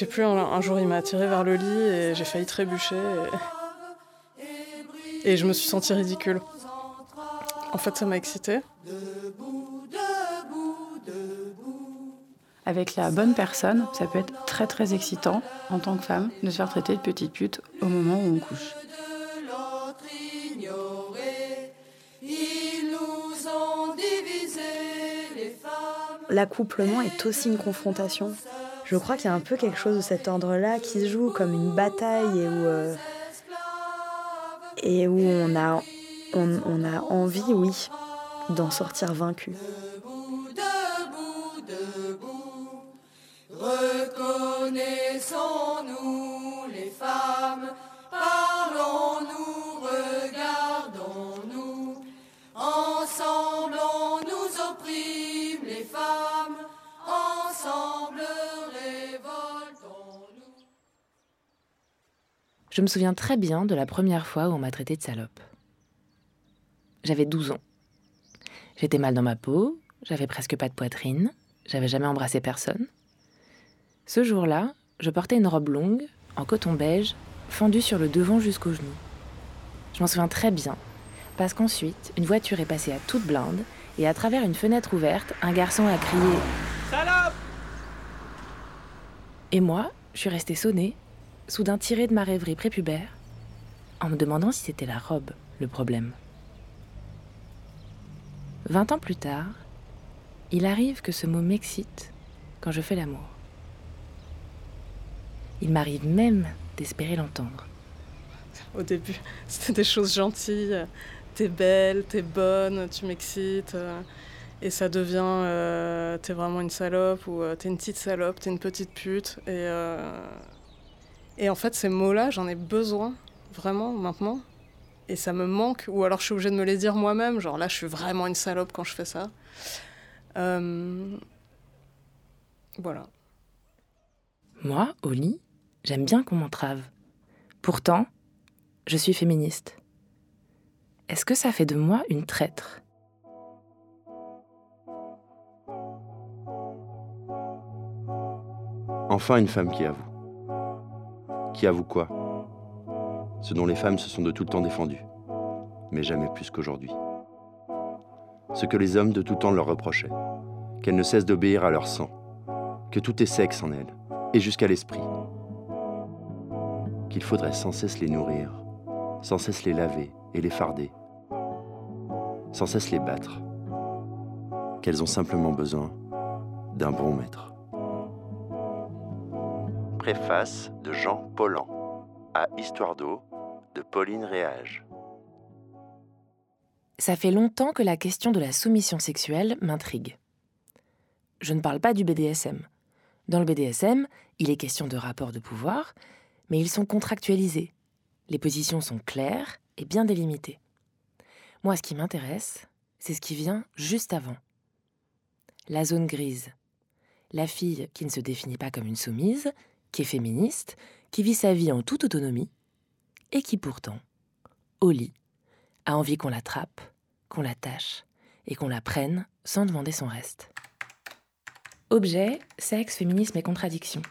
sais plus, un, jour il m'a attiré vers le lit et j'ai failli trébucher. Et... et je me suis sentie ridicule. En fait, ça m'a excitée. Avec la bonne personne, ça peut être très très excitant en tant que femme de se faire traiter de petite pute au moment où on couche. L'accouplement est aussi une confrontation. Je crois qu'il y a un peu quelque chose de cet ordre-là qui se joue comme une bataille et où, euh, on, a, envie, oui, d'en sortir vaincu. Je me souviens très bien de la première fois où on m'a traité de salope. J'avais 12 ans. J'étais mal dans ma peau, j'avais presque pas de poitrine, j'avais jamais embrassé personne. Ce jour-là, je portais une robe longue, en coton beige, fendue sur le devant jusqu'aux genoux. Je m'en souviens très bien, parce qu'ensuite, une voiture est passée à toute blinde, et à travers une fenêtre ouverte, un garçon a crié Salope Et moi, je suis restée sonnée, soudain tirée de ma rêverie prépubère, en me demandant si c'était la robe le problème. Vingt ans plus tard, il arrive que ce mot m'excite quand je fais l'amour. Il m'arrive même d'espérer l'entendre. Au début, c'était des choses gentilles. T'es belle, t'es bonne, tu m'excites. Euh, et ça devient euh, t'es vraiment une salope ou euh, t'es une petite salope, t'es une petite pute. Et, et en fait, ces mots-là, j'en ai besoin vraiment maintenant. Et ça me manque. Ou alors je suis obligée de me les dire moi-même. Genre là, je suis vraiment une salope quand je fais ça. Voilà. Moi, au lit, J'aime bien qu'on m'entrave. Pourtant, je suis féministe. Est-ce que ça fait de moi une traître? Enfin une femme qui avoue. Qui avoue quoi? Ce dont les femmes se sont de tout le temps défendues, mais jamais plus qu'aujourd'hui. Ce que les hommes de tout temps leur reprochaient, qu'elles ne cessent d'obéir à leur sang, que tout est sexe en elles, et jusqu'à l'esprit. Qu'il faudrait sans cesse les nourrir, sans cesse les laver et les farder, sans cesse les battre, qu'elles ont simplement besoin d'un bon maître. Préface de Jean Paulan à Histoire d'eau de Pauline Réage. Ça fait longtemps que la question de la soumission sexuelle m'intrigue. Je ne parle pas du BDSM. Dans le BDSM, il est question de rapport de pouvoir, mais ils sont contractualisés. Les positions sont claires et bien délimitées. Moi, ce qui m'intéresse, c'est ce qui vient juste avant. La zone grise. La fille qui ne se définit pas comme une soumise, qui est féministe, qui vit sa vie en toute autonomie, et qui pourtant, au lit, a envie qu'on l'attrape, qu'on l'attache, et qu'on la prenne sans demander son reste. Objet, sexe, féminisme et contradiction.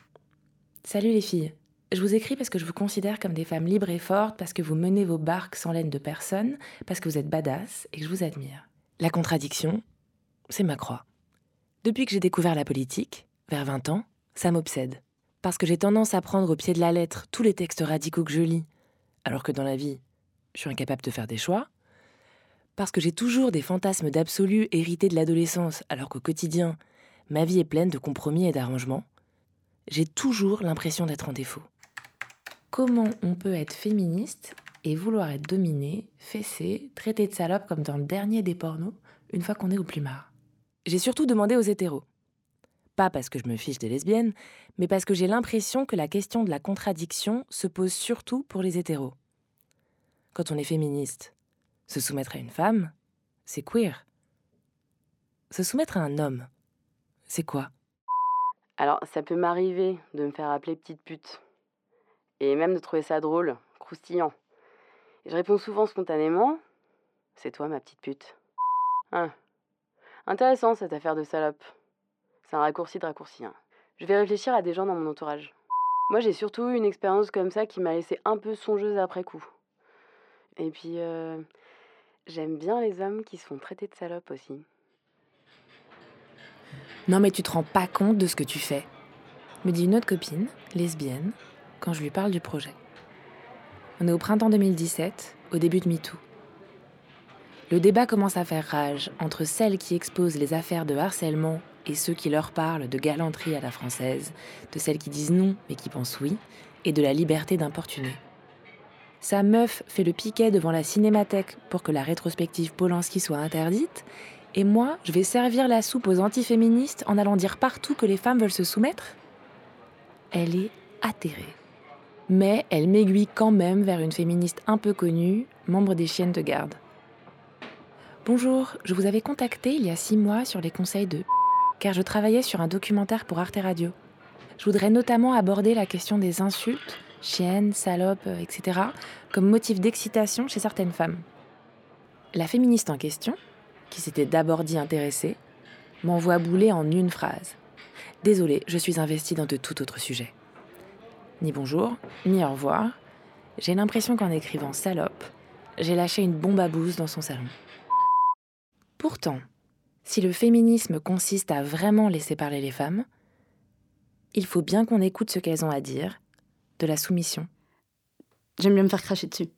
Salut les filles, je vous écris parce que je vous considère comme des femmes libres et fortes, parce que vous menez vos barques sans laine de personne, parce que vous êtes badass et que je vous admire. La contradiction, c'est ma croix. Depuis que j'ai découvert la politique, vers 20 ans, ça m'obsède. Parce que j'ai tendance à prendre au pied de la lettre tous les textes radicaux que je lis, alors que dans la vie, je suis incapable de faire des choix. Parce que j'ai toujours des fantasmes d'absolu hérités de l'adolescence, alors qu'au quotidien, ma vie est pleine de compromis et d'arrangements. J'ai toujours l'impression d'être en défaut comment on peut être féministe et vouloir être dominé, fessé, traité de salope comme dans le dernier des pornos, une fois qu'on est au plumard? J'ai surtout demandé aux hétéros. Pas parce que je me fiche des lesbiennes, mais parce que j'ai l'impression que la question de la contradiction se pose surtout pour les hétéros. Quand on est féministe, se soumettre à une femme, c'est queer. Se soumettre à un homme, c'est quoi? Alors, ça peut m'arriver de me faire appeler petite pute et même de trouver ça drôle, croustillant. Je réponds souvent spontanément C'est toi, ma petite pute. Hein. Intéressant cette affaire de salope. C'est un raccourci de raccourci. Hein. Je vais réfléchir à des gens dans mon entourage. Moi, j'ai surtout une expérience comme ça qui m'a laissé un peu songeuse après coup. Et puis, euh, j'aime bien les hommes qui se font traiter de salopes aussi. Non, mais tu te rends pas compte de ce que tu fais, me dit une autre copine, lesbienne, quand je lui parle du projet. On est au printemps 2017, au début de MeToo. Le débat commence à faire rage entre celles qui exposent les affaires de harcèlement et ceux qui leur parlent de galanterie à la française, de celles qui disent non mais qui pensent oui, et de la liberté d'importuner. Sa meuf fait le piquet devant la cinémathèque pour que la rétrospective Polanski soit interdite, et moi, je vais servir la soupe aux antiféministes en allant dire partout que les femmes veulent se soumettre Elle est atterrée. Mais elle m'aiguille quand même vers une féministe un peu connue, membre des chiennes de garde. Bonjour, je vous avais contacté il y a six mois sur les conseils de car je travaillais sur un documentaire pour Arte Radio. Je voudrais notamment aborder la question des insultes, chiennes, salopes, etc., comme motif d'excitation chez certaines femmes. La féministe en question, qui s'était d'abord dit intéressée, m'envoie bouler en une phrase. Désolée, je suis investie dans de tout autre sujet. Ni bonjour, ni au revoir. J'ai l'impression qu'en écrivant salope, j'ai lâché une bombe à bouse dans son salon. Pourtant, si le féminisme consiste à vraiment laisser parler les femmes, il faut bien qu'on écoute ce qu'elles ont à dire, de la soumission. J'aime bien me faire cracher dessus.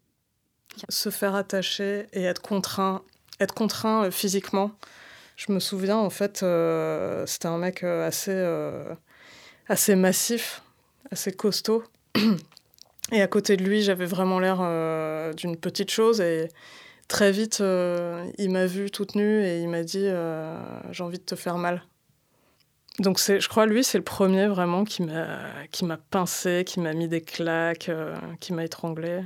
Se faire attacher et être contraint, être contraint euh, physiquement. Je me souviens, en fait, euh, c'était un mec euh, assez, assez massif, assez costaud. Et à côté de lui, j'avais vraiment l'air d'une petite chose. Et très vite, il m'a vue toute nue et il m'a dit J'ai envie de te faire mal. Donc je crois lui c'est le premier vraiment qui m'a pincé, qui m'a mis des claques, qui m'a étranglé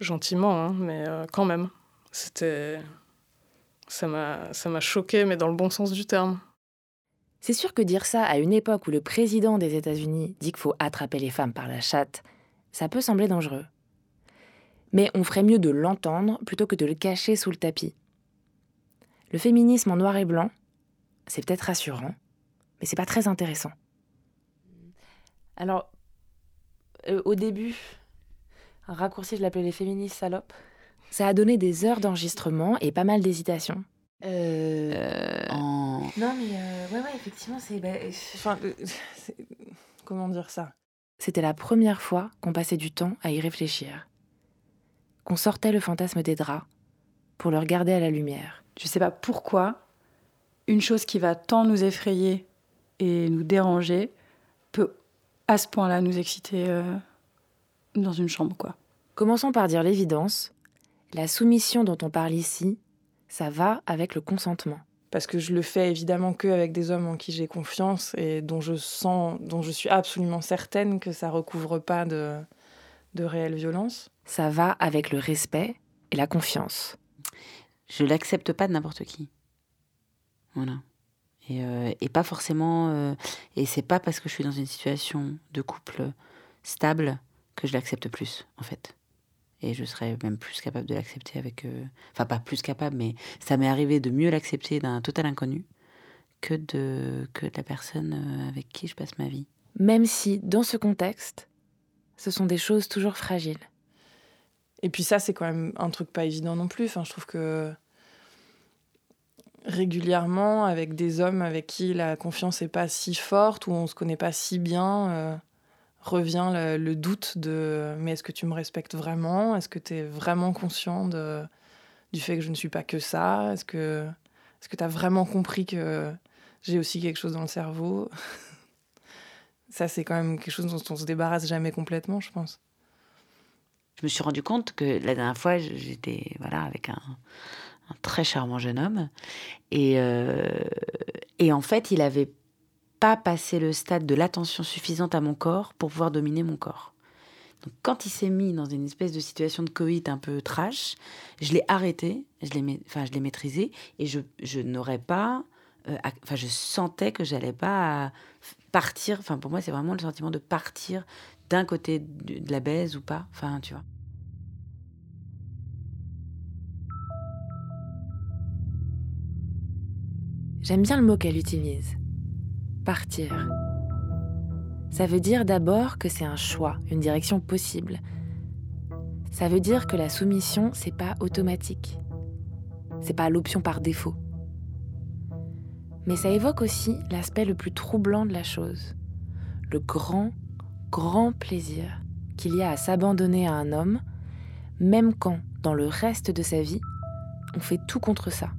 gentiment, hein, mais quand même. C'était ça m'a choqué, mais dans le bon sens du terme. C'est sûr que dire ça à une époque où le président des États-Unis dit qu'il faut attraper les femmes par la chatte, ça peut sembler dangereux. Mais on ferait mieux de l'entendre plutôt que de le cacher sous le tapis. Le féminisme en noir et blanc, c'est peut-être rassurant, mais c'est pas très intéressant. Alors, euh, au début, un raccourci, je l'appelais les féministes salopes. Ça a donné des heures d'enregistrement et pas mal d'hésitation. Euh, Non, mais euh, ouais, ouais, effectivement, c'est. Bah, enfin, comment dire ça? C'était la première fois qu'on passait du temps à y réfléchir. Qu'on sortait le fantasme des draps pour le regarder à la lumière. Je sais pas pourquoi une chose qui va tant nous effrayer et nous déranger peut à ce point-là nous exciter euh, dans une chambre, quoi. Commençons par dire l'évidence. La soumission dont on parle ici, ça va avec le consentement. Parce que je le fais évidemment que avec des hommes en qui j'ai confiance et dont je sens, dont je suis absolument certaine que ça recouvre pas de, de réelle violence. Ça va avec le respect et la confiance. Je l'accepte pas de n'importe qui. Voilà. Et, euh, et pas forcément. Euh, et c'est pas parce que je suis dans une situation de couple stable que je l'accepte plus, en fait et je serais même plus capable de l'accepter avec... Euh, enfin, pas plus capable, mais ça m'est arrivé de mieux l'accepter d'un total inconnu que de, que de la personne euh, avec qui je passe ma vie. Même si, dans ce contexte, ce sont des choses toujours fragiles. Et puis ça, c'est quand même un truc pas évident non plus. Enfin, je trouve que régulièrement, avec des hommes avec qui la confiance n'est pas si forte, ou on se connaît pas si bien... Euh, revient le, doute de mais est-ce que tu me respectes vraiment? Est-ce que tu es vraiment conscient de, du fait que je ne suis pas que ça? Est-ce que est tu as vraiment compris que j'ai aussi quelque chose dans le cerveau? Ça, c'est quand même quelque chose dont on se débarrasse jamais complètement, je pense. Je me suis rendu compte que la dernière fois, j'étais voilà, avec un, très charmant jeune homme. Et, euh, et en fait, il avait pas passé le stade de l'attention suffisante à mon corps pour pouvoir dominer mon corps. Donc, quand il s'est mis dans une espèce de situation de coït un peu trash, je l'ai arrêté, je l'ai, enfin, je l'ai maîtrisé et je, je n'aurais pas, euh, enfin, je sentais que j'allais pas partir. Enfin, pour moi, c'est vraiment le sentiment de partir d'un côté de la baise ou pas. Enfin, tu vois. J'aime bien le mot qu'elle utilise partir. Ça veut dire d'abord que c'est un choix, une direction possible. Ça veut dire que la soumission, c'est pas automatique. C'est pas l'option par défaut. Mais ça évoque aussi l'aspect le plus troublant de la chose. Le grand, grand plaisir qu'il y a à s'abandonner à un homme, même quand, dans le reste de sa vie, on fait tout contre ça.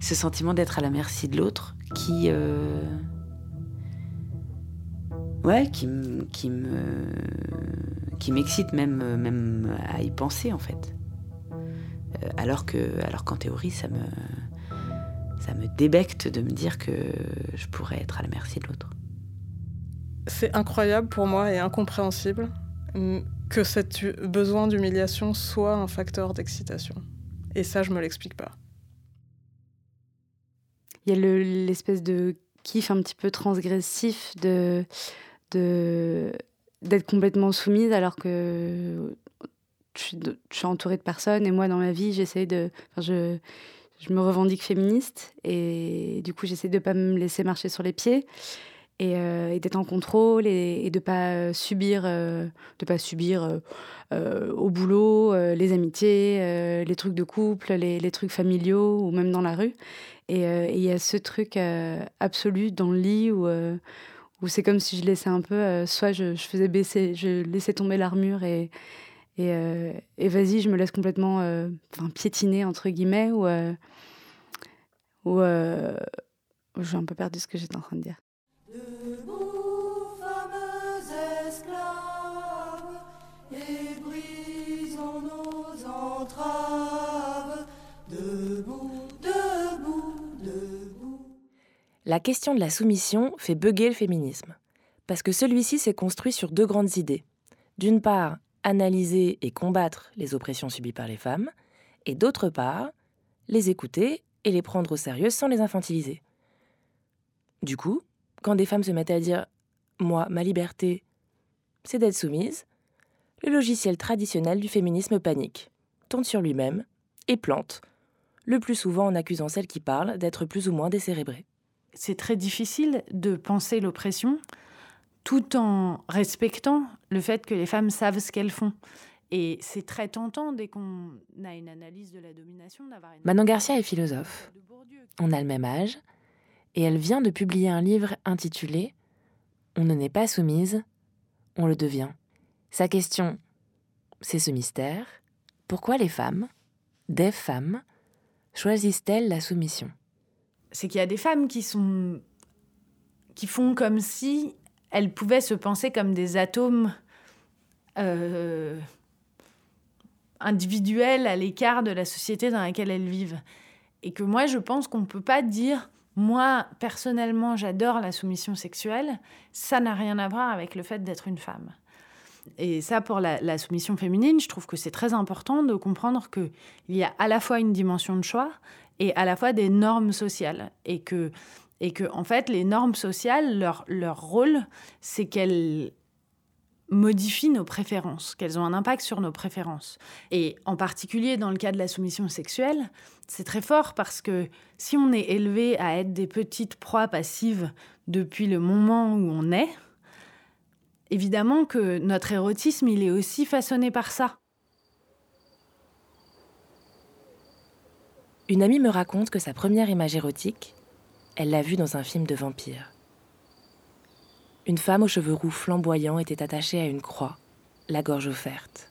Ce sentiment d'être à la merci de l'autre qui. Euh, ouais, qui, me. qui m'excite même, à y penser en fait. Euh, alors qu'en théorie, ça me. ça me débecte de me dire que je pourrais être à la merci de l'autre. C'est incroyable pour moi et incompréhensible que ce besoin d'humiliation soit un facteur d'excitation. Et ça, je me l'explique pas. Il y a l'espèce de kiff un petit peu transgressif de d'être complètement soumise alors que je suis, entourée de personnes et moi dans ma vie j'essaie de je, je me revendique féministe et du coup j'essaie de pas me laisser marcher sur les pieds euh, et, d'être en contrôle et, de pas subir, euh, de pas subir euh, au boulot les amitiés, les trucs de couple, les, trucs familiaux ou même dans la rue. Et il y a ce truc absolu dans le lit où, où c'est comme si je laissais un peu, soit je, faisais baisser, je laissais tomber l'armure et, et, vas-y, je me laisse complètement enfin, piétiner, entre guillemets, ou, ou j'ai un peu perdu ce que j'étais en train de dire. La question de la soumission fait bugger le féminisme, parce que celui-ci s'est construit sur deux grandes idées. D'une part, analyser et combattre les oppressions subies par les femmes, et d'autre part, les écouter et les prendre au sérieux sans les infantiliser. Du coup, quand des femmes se mettent à dire Moi, ma liberté, c'est d'être soumise, le logiciel traditionnel du féminisme panique, tourne sur lui-même et plante, le plus souvent en accusant celle qui parle d'être plus ou moins décérébrée. C'est très difficile de penser l'oppression tout en respectant le fait que les femmes savent ce qu'elles font. Et c'est très tentant dès qu'on a une analyse de la domination d'avoir une... Manon Garcia est philosophe. On a le même âge, et elle vient de publier un livre intitulé On ne n'est pas soumise, on le devient. Sa question, c'est ce mystère. Pourquoi les femmes, des femmes, choisissent-elles la soumission? C'est qu'il y a des femmes qui sont qui font comme si elles pouvaient se penser comme des atomes euh, individuels à l'écart de la société dans laquelle elles vivent. Et que moi, je pense qu'on ne peut pas dire moi, personnellement, j'adore la soumission sexuelle. Ça n'a rien à voir avec le fait d'être une femme. Et ça, pour la, soumission féminine, je trouve que c'est très important de comprendre qu'il y a à la fois une dimension de choix et à la fois des normes sociales. Et que, et que en fait, les normes sociales, leur, leur rôle, c'est qu'elles modifient nos préférences, qu'elles ont un impact sur nos préférences. Et en particulier dans le cas de la soumission sexuelle, c'est très fort parce que si on est élevé à être des petites proies passives depuis le moment où on est, évidemment que notre érotisme, il est aussi façonné par ça. Une amie me raconte que sa première image érotique, elle l'a vue dans un film de vampire. Une femme aux cheveux roux flamboyants était attachée à une croix, la gorge offerte.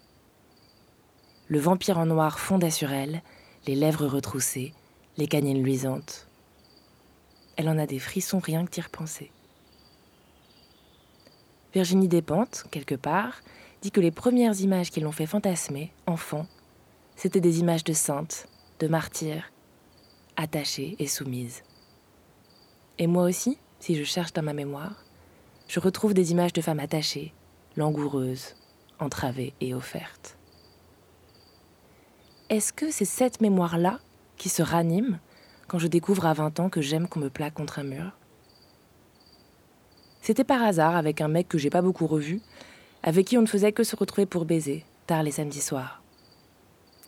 Le vampire en noir fondait sur elle, les lèvres retroussées, les canines luisantes. Elle en a des frissons rien que d'y repenser. Virginie Despentes, quelque part, dit que les premières images qui l'ont fait fantasmer, enfant, c'étaient des images de saintes, de martyrs, attachées et soumises. Et moi aussi, si je cherche dans ma mémoire, je retrouve des images de femmes attachées, langoureuses, entravées et offertes. Est-ce que c'est cette mémoire-là qui se ranime quand je découvre à 20 ans que j'aime qu'on me plaque contre un mur? C'était par hasard avec un mec que j'ai pas beaucoup revu, avec qui on ne faisait que se retrouver pour baiser, tard les samedis soirs.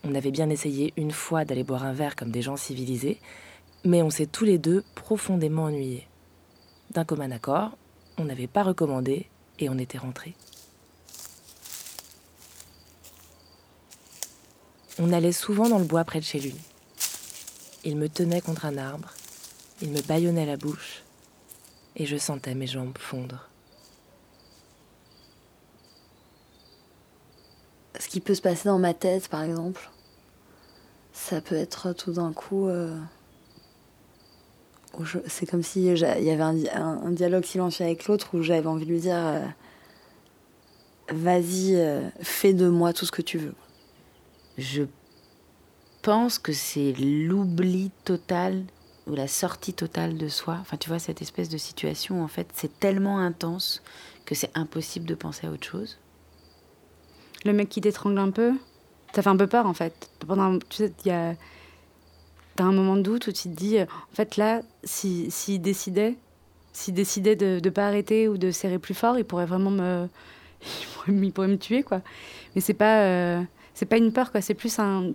On avait bien essayé une fois d'aller boire un verre comme des gens civilisés, mais on s'est tous les deux profondément ennuyés D'un commun accord, on n'avait pas recommandé et on était rentré. On allait souvent dans le bois près de chez lui. Il me tenait contre un arbre, il me bâillonnait la bouche, et je sentais mes jambes fondre. Ce qui peut se passer dans ma tête, par exemple, ça peut être tout d'un coup. Euh, c'est comme si il y avait un, dialogue silencieux avec l'autre où j'avais envie de lui dire euh, Vas-y, euh, fais de moi tout ce que tu veux. Je pense que c'est l'oubli total ou la sortie totale de soi. Enfin, tu vois, cette espèce de situation, en fait, c'est tellement intense que c'est impossible de penser à autre chose. Le mec qui t'étrangle un peu, ça fait un peu peur, en fait. Pendant, tu sais, il y a. T'as un moment de doute où tu te dis, euh, en fait, là, s'il si, décidait, s'il décidait de ne pas arrêter ou de serrer plus fort, il pourrait vraiment me. Il pourrait, me tuer, quoi. Mais c'est pas. Euh, c'est pas une peur, quoi. C'est plus un,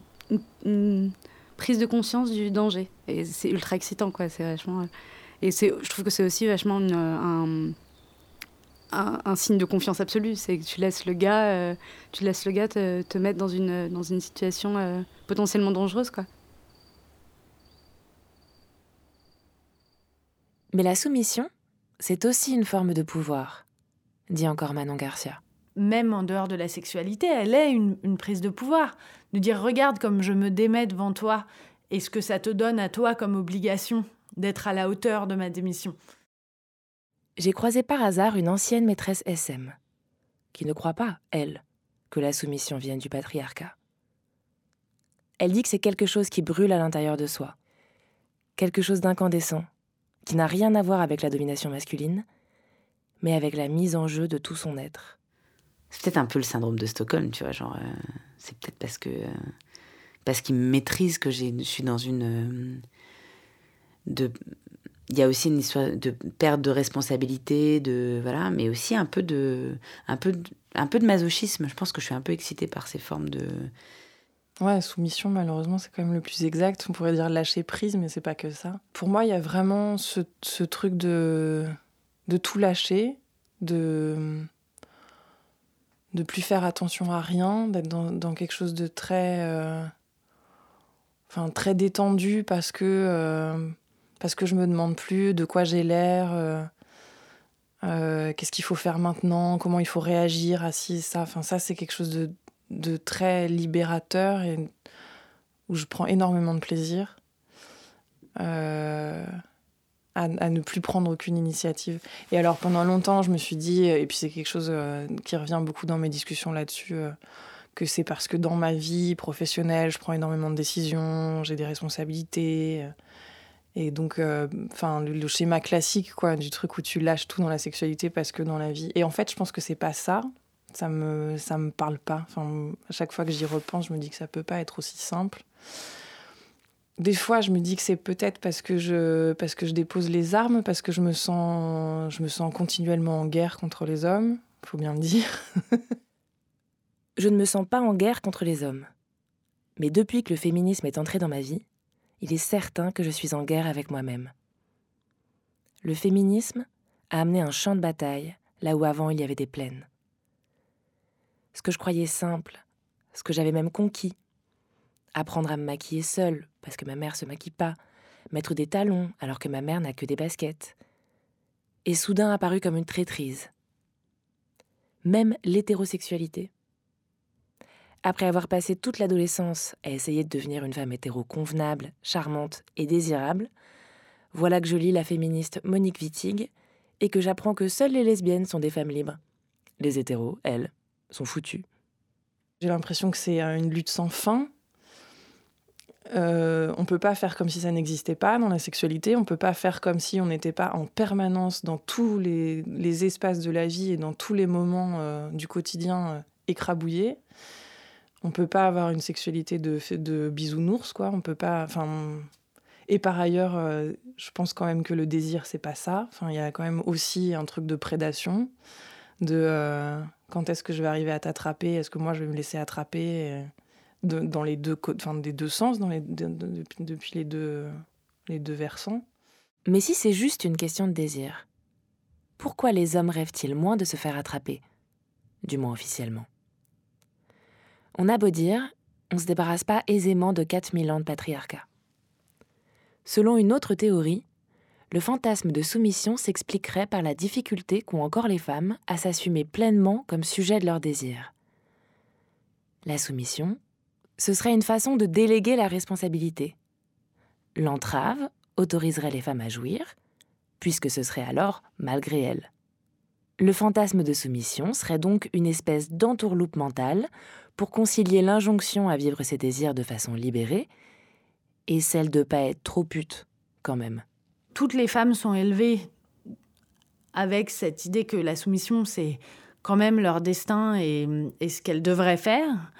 une, prise de conscience du danger. Et c'est ultra excitant, quoi. C'est vachement. Et c'est, je trouve que c'est aussi vachement un, un, signe de confiance absolue. C'est que tu laisses le gars, euh, tu laisses le gars te, te, mettre dans une, dans une situation euh, potentiellement dangereuse, quoi. Mais la soumission, c'est aussi une forme de pouvoir, dit encore Manon Garcia. Même en dehors de la sexualité, elle est une, une prise de pouvoir de dire regarde comme je me démets devant toi et ce que ça te donne à toi comme obligation d'être à la hauteur de ma démission. J'ai croisé par hasard une ancienne maîtresse SM, qui ne croit pas, elle, que la soumission vienne du patriarcat. Elle dit que c'est quelque chose qui brûle à l'intérieur de soi, quelque chose d'incandescent, qui n'a rien à voir avec la domination masculine, mais avec la mise en jeu de tout son être. C'est peut-être un peu le syndrome de Stockholm, tu vois, genre, euh, c'est peut-être parce que. Euh, parce qu'il maîtrise que je suis dans une. Euh, de, il y a aussi une histoire de perte de responsabilité, de voilà, mais aussi un peu de, un peu, un peu de masochisme. Je pense que je suis un peu excitée par ces formes de. Ouais, soumission, malheureusement, c'est quand même le plus exact. On pourrait dire lâcher prise, mais c'est pas que ça. Pour moi, il y a vraiment ce, ce truc de, de tout lâcher, de de plus faire attention à rien, d'être dans, quelque chose de très, euh, enfin très détendu parce que euh, parce que je me demande plus de quoi j'ai l'air, euh, qu'est-ce qu'il faut faire maintenant, comment il faut réagir à ci ça. Enfin ça c'est quelque chose de, très libérateur et où je prends énormément de plaisir à, ne plus prendre aucune initiative. Et alors pendant longtemps, je me suis dit, et puis c'est quelque chose euh, qui revient beaucoup dans mes discussions là-dessus, euh, que c'est parce que dans ma vie professionnelle, je prends énormément de décisions, j'ai des responsabilités. Euh, et donc, enfin, le, schéma classique, quoi, du truc où tu lâches tout dans la sexualité parce que dans la vie. Et en fait, je pense que c'est pas ça. Ça me, ça me parle pas. Enfin, à chaque fois que j'y repense, je me dis que ça peut pas être aussi simple des fois, je me dis que c'est peut-être parce que je parce que je dépose les armes, parce que je me sens je me sens continuellement en guerre contre les hommes. Faut bien le dire. je ne me sens pas en guerre contre les hommes. Mais depuis que le féminisme est entré dans ma vie, il est certain que je suis en guerre avec moi-même. Le féminisme a amené un champ de bataille là où avant il y avait des plaines. Ce que je croyais simple, ce que j'avais même conquis, apprendre à me maquiller seule, parce que ma mère se maquille pas, mettre des talons alors que ma mère n'a que des baskets, est soudain apparu comme une traîtrise. Même l'hétérosexualité. Après avoir passé toute l'adolescence à essayer de devenir une femme hétéro convenable, charmante et désirable, voilà que je lis la féministe Monique Wittig et que j'apprends que seules les lesbiennes sont des femmes libres. Les hétéros, elles, sont foutues. J'ai l'impression que c'est une lutte sans fin, euh, on peut pas faire comme si ça n'existait pas dans la sexualité. On peut pas faire comme si on n'était pas en permanence dans tous les, espaces de la vie et dans tous les moments euh, du quotidien euh, écrabouillés. On peut pas avoir une sexualité de, de bisounours, quoi. On peut pas. Enfin. Et par ailleurs, euh, je pense quand même que le désir, c'est pas ça. Enfin, il y a quand même aussi un truc de prédation, de quand est-ce que je vais arriver à t'attraper, est-ce que moi je vais me laisser attraper? Dans les deux, enfin, des deux sens, dans les, depuis les deux, les deux versants. Mais si c'est juste une question de désir, pourquoi les hommes rêvent-ils moins de se faire attraper? Du moins officiellement. On a beau dire, on ne se débarrasse pas aisément de 4000 ans de patriarcat. Selon une autre théorie, le fantasme de soumission s'expliquerait par la difficulté qu'ont encore les femmes à s'assumer pleinement comme sujet de leur désir. La soumission, ce serait une façon de déléguer la responsabilité. L'entrave autoriserait les femmes à jouir, puisque ce serait alors malgré elles. Le fantasme de soumission serait donc une espèce d'entourloupe mentale pour concilier l'injonction à vivre ses désirs de façon libérée et celle de pas être trop pute, quand même. Toutes les femmes sont élevées avec cette idée que la soumission, c'est quand même leur destin et, et ce qu'elles devraient faire.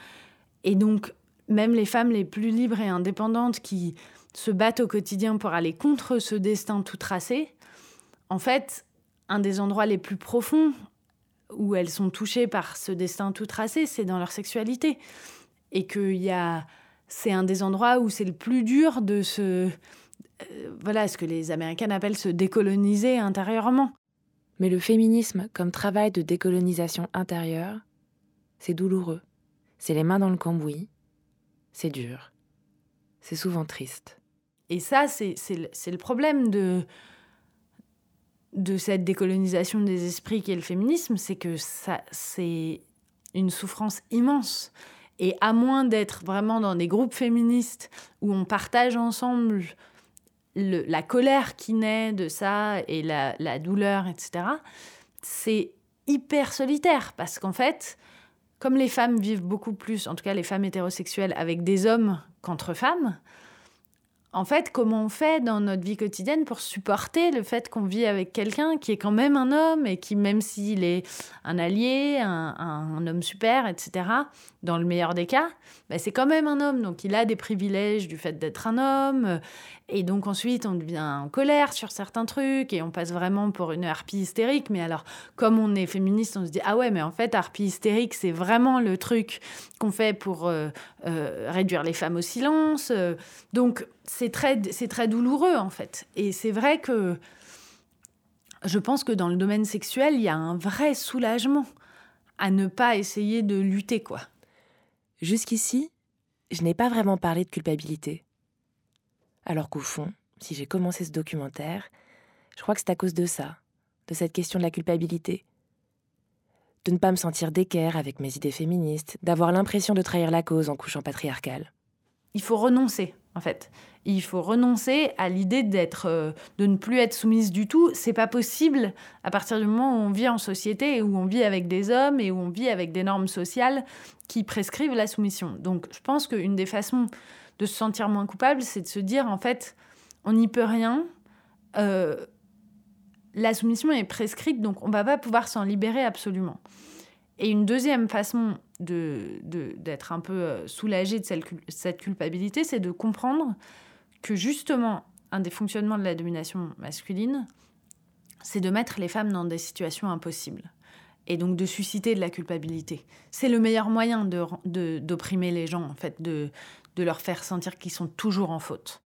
Et donc, même les femmes les plus libres et indépendantes qui se battent au quotidien pour aller contre ce destin tout tracé, en fait, un des endroits les plus profonds où elles sont touchées par ce destin tout tracé, c'est dans leur sexualité. Et qu'il y a. C'est un des endroits où c'est le plus dur de se. Euh, voilà, ce que les Américains appellent se décoloniser intérieurement. Mais le féminisme comme travail de décolonisation intérieure, c'est douloureux. C'est les mains dans le cambouis. C'est dur. C'est souvent triste. Et ça, c'est le problème de, de cette décolonisation des esprits qui est le féminisme, c'est que ça, c'est une souffrance immense. Et à moins d'être vraiment dans des groupes féministes où on partage ensemble la colère qui naît de ça et la, la douleur, etc., c'est hyper solitaire parce qu'en fait, comme les femmes vivent beaucoup plus, en tout cas les femmes hétérosexuelles, avec des hommes qu'entre femmes, en fait, comment on fait dans notre vie quotidienne pour supporter le fait qu'on vit avec quelqu'un qui est quand même un homme et qui, même s'il est un allié, un, homme super, etc., dans le meilleur des cas, bah, c'est quand même un homme. Donc il a des privilèges du fait d'être un homme. Et donc ensuite, on devient en colère sur certains trucs et on passe vraiment pour une harpie hystérique. Mais alors, comme on est féministe, on se dit, ah ouais, mais en fait, harpie hystérique, c'est vraiment le truc qu'on fait pour euh, euh, réduire les femmes au silence. donc, c'est très, très douloureux en fait. Et c'est vrai que je pense que dans le domaine sexuel, il y a un vrai soulagement à ne pas essayer de lutter, quoi. Jusqu'ici, je n'ai pas vraiment parlé de culpabilité. Alors qu'au fond, si j'ai commencé ce documentaire, je crois que c'est à cause de ça, de cette question de la culpabilité. De ne pas me sentir d'équerre avec mes idées féministes, d'avoir l'impression de trahir la cause en couchant patriarcal. Il faut renoncer en fait. Il faut renoncer à l'idée d'être, euh, de ne plus être soumise du tout. C'est pas possible à partir du moment où on vit en société et où on vit avec des hommes et où on vit avec des normes sociales qui prescrivent la soumission. Donc, je pense qu'une des façons de se sentir moins coupable, c'est de se dire en fait, on n'y peut rien. Euh, la soumission est prescrite, donc on va pas pouvoir s'en libérer absolument. Et une deuxième façon d'être de, d'être un peu euh, soulagé de cette, culpabilité, c'est de comprendre que justement, un des fonctionnements de la domination masculine, c'est de mettre les femmes dans des situations impossibles et donc de susciter de la culpabilité. C'est le meilleur moyen d'opprimer de, les gens, en fait, de, de leur faire sentir qu'ils sont toujours en faute.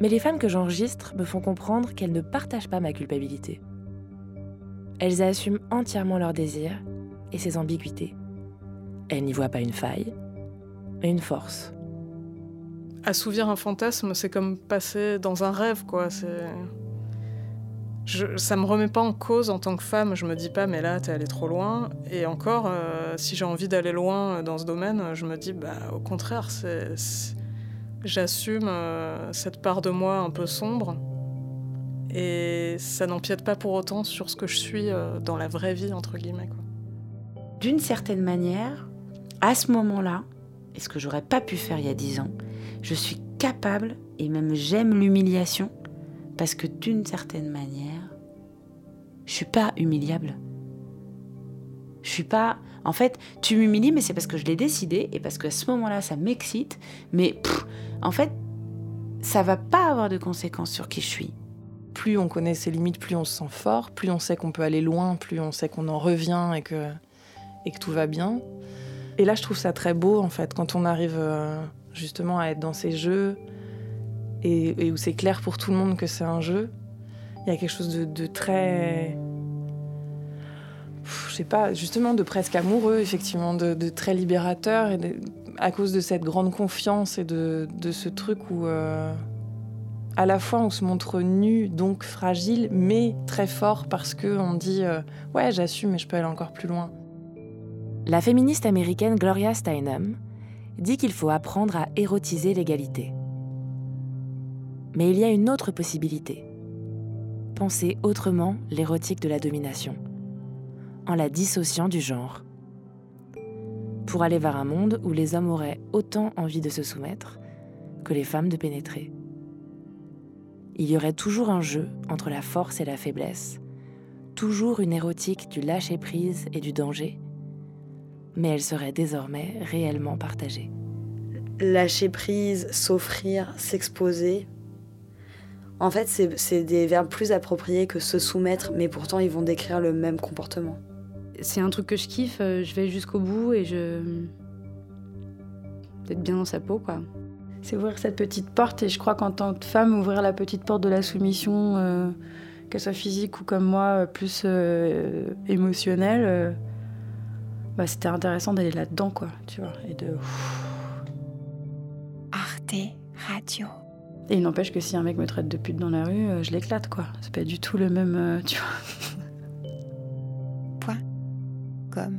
Mais les femmes que j'enregistre me font comprendre qu'elles ne partagent pas ma culpabilité. Elles assument entièrement leurs désirs et ses ambiguïtés. Elles n'y voient pas une faille, mais une force. Assouvir un fantasme, c'est comme passer dans un rêve, quoi. C'est... Je, ça me remet pas en cause en tant que femme. Je me dis pas, mais là, t'es allé trop loin. Et encore, euh, si j'ai envie d'aller loin dans ce domaine, je me dis, bah, au contraire, j'assume euh, cette part de moi un peu sombre et ça n'empiète pas pour autant sur ce que je suis euh, dans la vraie vie, entre guillemets. D'une certaine manière, à ce moment-là, et ce que j'aurais pas pu faire il y a dix ans, je suis capable, et même j'aime l'humiliation, parce que d'une certaine manière, je suis pas humiliable. Je suis pas. En fait, tu m'humilies, mais c'est parce que je l'ai décidé et parce qu'à ce moment-là, ça m'excite. Mais en fait, ça va pas avoir de conséquences sur qui je suis plus on connaît ses limites, plus on se sent fort, plus on sait qu'on peut aller loin, plus on sait qu'on en revient et que, et que tout va bien. Et là, je trouve ça très beau, en fait, quand on arrive euh, justement à être dans ces jeux et, où c'est clair pour tout le monde que c'est un jeu. Il y a quelque chose de, très. Je sais pas, justement, de presque amoureux, effectivement, de, très libérateur, et à cause de cette grande confiance et de, ce truc où. Euh, à la fois on se montre nu, donc fragile, mais très fort parce que on dit euh, ouais j'assume mais je peux aller encore plus loin. La féministe américaine Gloria Steinem dit qu'il faut apprendre à érotiser l'égalité. Mais il y a une autre possibilité. Penser autrement l'érotique de la domination, en la dissociant du genre. Pour aller vers un monde où les hommes auraient autant envie de se soumettre que les femmes de pénétrer il y aurait toujours un jeu entre la force et la faiblesse, toujours une érotique du lâcher-prise et du danger, mais elle serait désormais réellement partagée. Lâcher prise, s'offrir, s'exposer. En fait, c'est des verbes plus appropriés que se soumettre, mais pourtant ils vont décrire le même comportement. C'est un truc que je kiffe, euh, je vais jusqu'au bout et je. d'être bien dans sa peau, quoi c'est ouvrir cette petite porte. Et je crois qu'en tant que femme, ouvrir la petite porte de la soumission, euh, qu'elle soit physique ou comme moi, euh, plus euh, émotionnelle, bah, c'était intéressant d'aller là-dedans, quoi, tu vois. Et de. Arte Radio. Et il n'empêche que si un mec me traite de pute dans la rue, je l'éclate, quoi. C'est pas du tout le même, tu vois. Point. Comme.